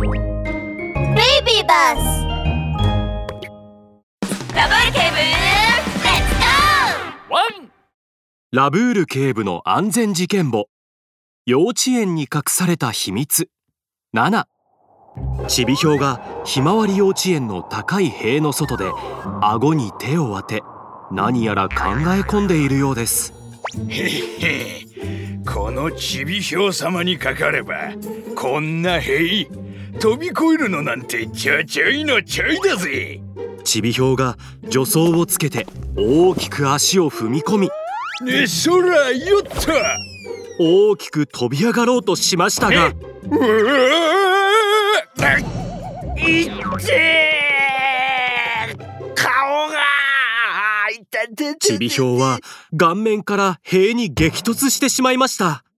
ベイビーバスラブール警部レッツゴーワンラブール警部の安全事件簿。幼稚園に隠された秘密。7ちびひょうがひまわり幼稚園の高い塀の外で顎に手を当て何やら考え込んでいるようです。へへ。このちびひょう様にかかればこんな塀飛び越えるのなんてちょちょいのちょいだぜ。ちびひょうが助走をつけて大きく足を踏み込みねそらよっと大きく飛び上がろうとしましたがうわいって顔がちびひょうは顔面から塀に激突してしまいました。い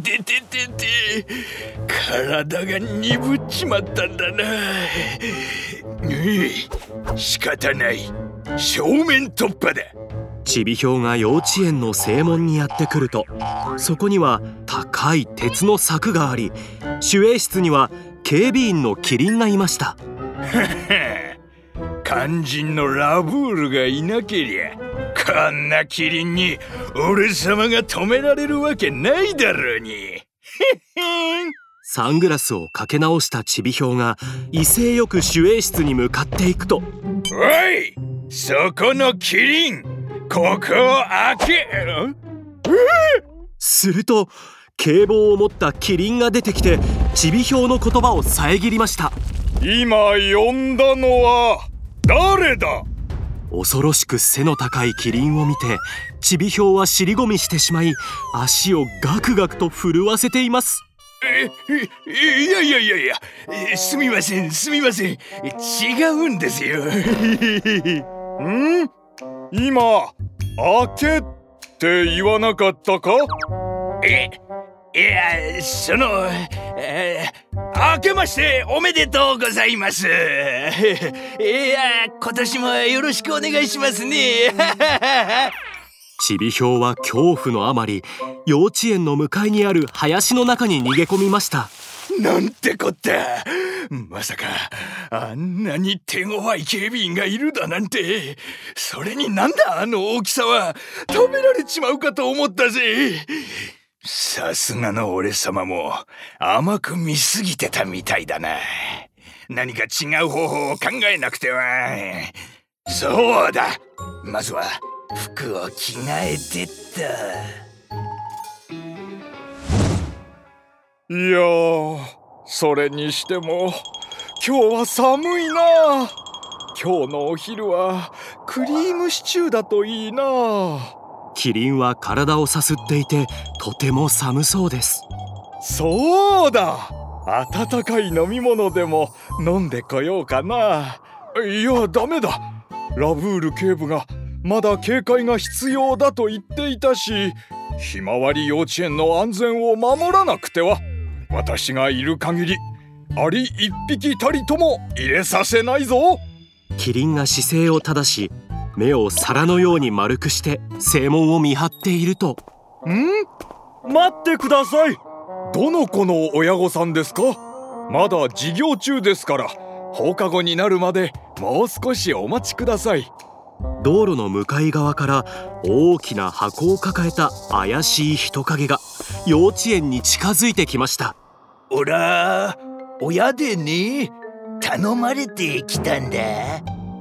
ててててて体が鈍っちまったんだな。うん仕方ない。正面突破だ。ちびひょうが幼稚園の正門にやってくるとそこには高い鉄の柵があり守衛室には警備員のキリンがいました。肝心のラブールがいなけりゃこんなキリンに俺様が止められるわけないだろうに。サングラスをかけ直したちびひょうが威勢よく守衛室に向かっていくと。おいそこのキリンここを開けすると警棒を持ったキリンが出てきてちびひょうの言葉を遮りました。今呼んだのは誰だ？恐ろしく背の高いキリンを見てちびひょうは尻込みしてしまい足をガクガクと震わせています。えいやいやいやいやえすみませんすみません。違うんですよ。ん？今開けって言わなかったか？えいやその、えー、開けましておめでとうございます。いや今年もよろしくお願いしますね。ちびひょうは恐怖のあまり幼稚園の向かいにある林の中に逃げ込みました。なんてこった。まさかあんなに手強い警備員がいるだなんて。それになんだあの大きさは。食べられちまうかと思ったぜさすがの俺様も甘く見すぎてたみたいだな。何か違う方法を考えなくては。そうだ。まずは服を着替えてった。いやそれにしても今日は寒いな。今日のお昼はクリームシチューだといいな。キリンは体をさすっていてとても寒そうです。そうだ。温かい飲み物でも飲んでこようかな。いやダメだ。ラブール警部がまだ警戒が必要だと言っていたしひまわり幼稚園の安全を守らなくては私がいる限りアリ一匹たりとも入れさせないぞ。キリンが姿勢を正し目を皿のように丸くして正門を見張っていると。ん？待ってください。どの子の親御さんですか？まだ授業中ですから。放課後になるまでもう少しお待ちください。道路の向かい側から大きな箱を抱えた怪しい人影が幼稚園に近づいてきました。おら親でね頼まれてきたんだ。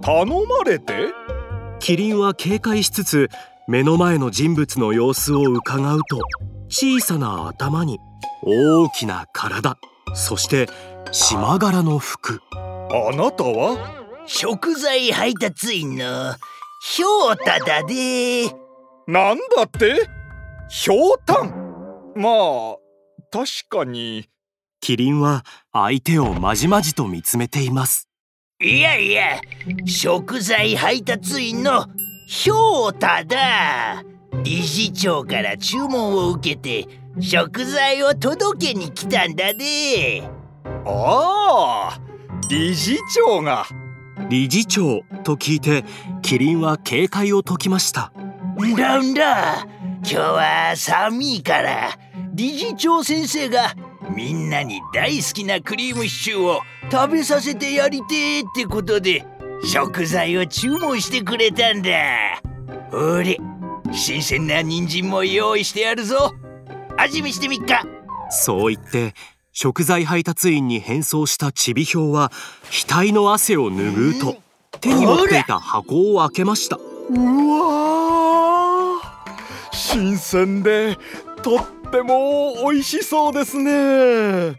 頼まれて？キリンは警戒しつつ目の前の人物の様子をうかがうと小さな頭に大きな体そして島柄の服。あなたは？食材配達員のひょうただで。なんだって？ひょうたん。まあ確かに。キリンは相手をまじまじと見つめていますいやいや食材配達員のひょうただ。理事長から注文を受けて食材を届けに来たんだで。ああ理事長が。理事長と聞いてキリンは警戒を解きました。んだんだ今日は寒いから理事長先生がみんなに大好きなクリームシチューを食べさせてやりてーってことで食材を注文してくれたんだ。ほれ新鮮な人参も用意してやるぞ。味見してみっか。そう言って食材配達員に変装したちびひょうは額の汗を拭うと手に持っていた箱を開けました。うわー。新鮮でとっても美味しそうですね、え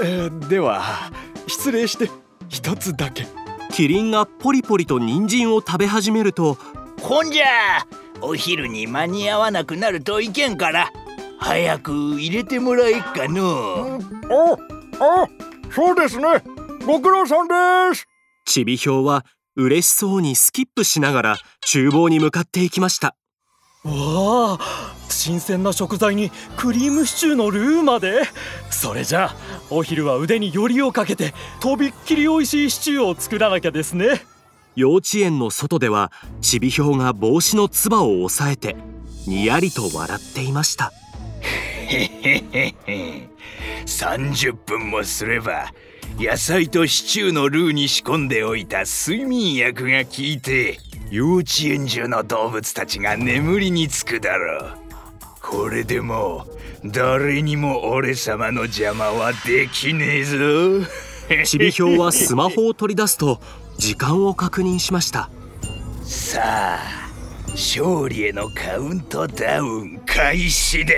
ーでは失礼して一つだけ。キリンがポリポリと人参を食べ始めるとほんじゃお昼に間に合わなくなるといけんから早く入れてもらえっかのああそうですね。ご苦労さんです。ちびひょうは嬉しそうにスキップしながら厨房に向かっていきました。わあ新鮮な食材にクリームシチューのルーまで。それじゃあお昼は腕によりをかけてとびっきり美味しいシチューを作らなきゃですね。幼稚園の外ではちびひょうが帽子のつばを押さえてにやりと笑っていました。へへへへ。30分もすれば野菜とシチューのルーに仕込んでおいた睡眠薬が効いて幼稚園中の動物たちが眠りにつくだろうこれでもう誰にも俺様の邪魔はできねえぞ。ちびひょうはスマホを取り出すと時間を確認しました。さあ勝利へのカウントダウン開始だ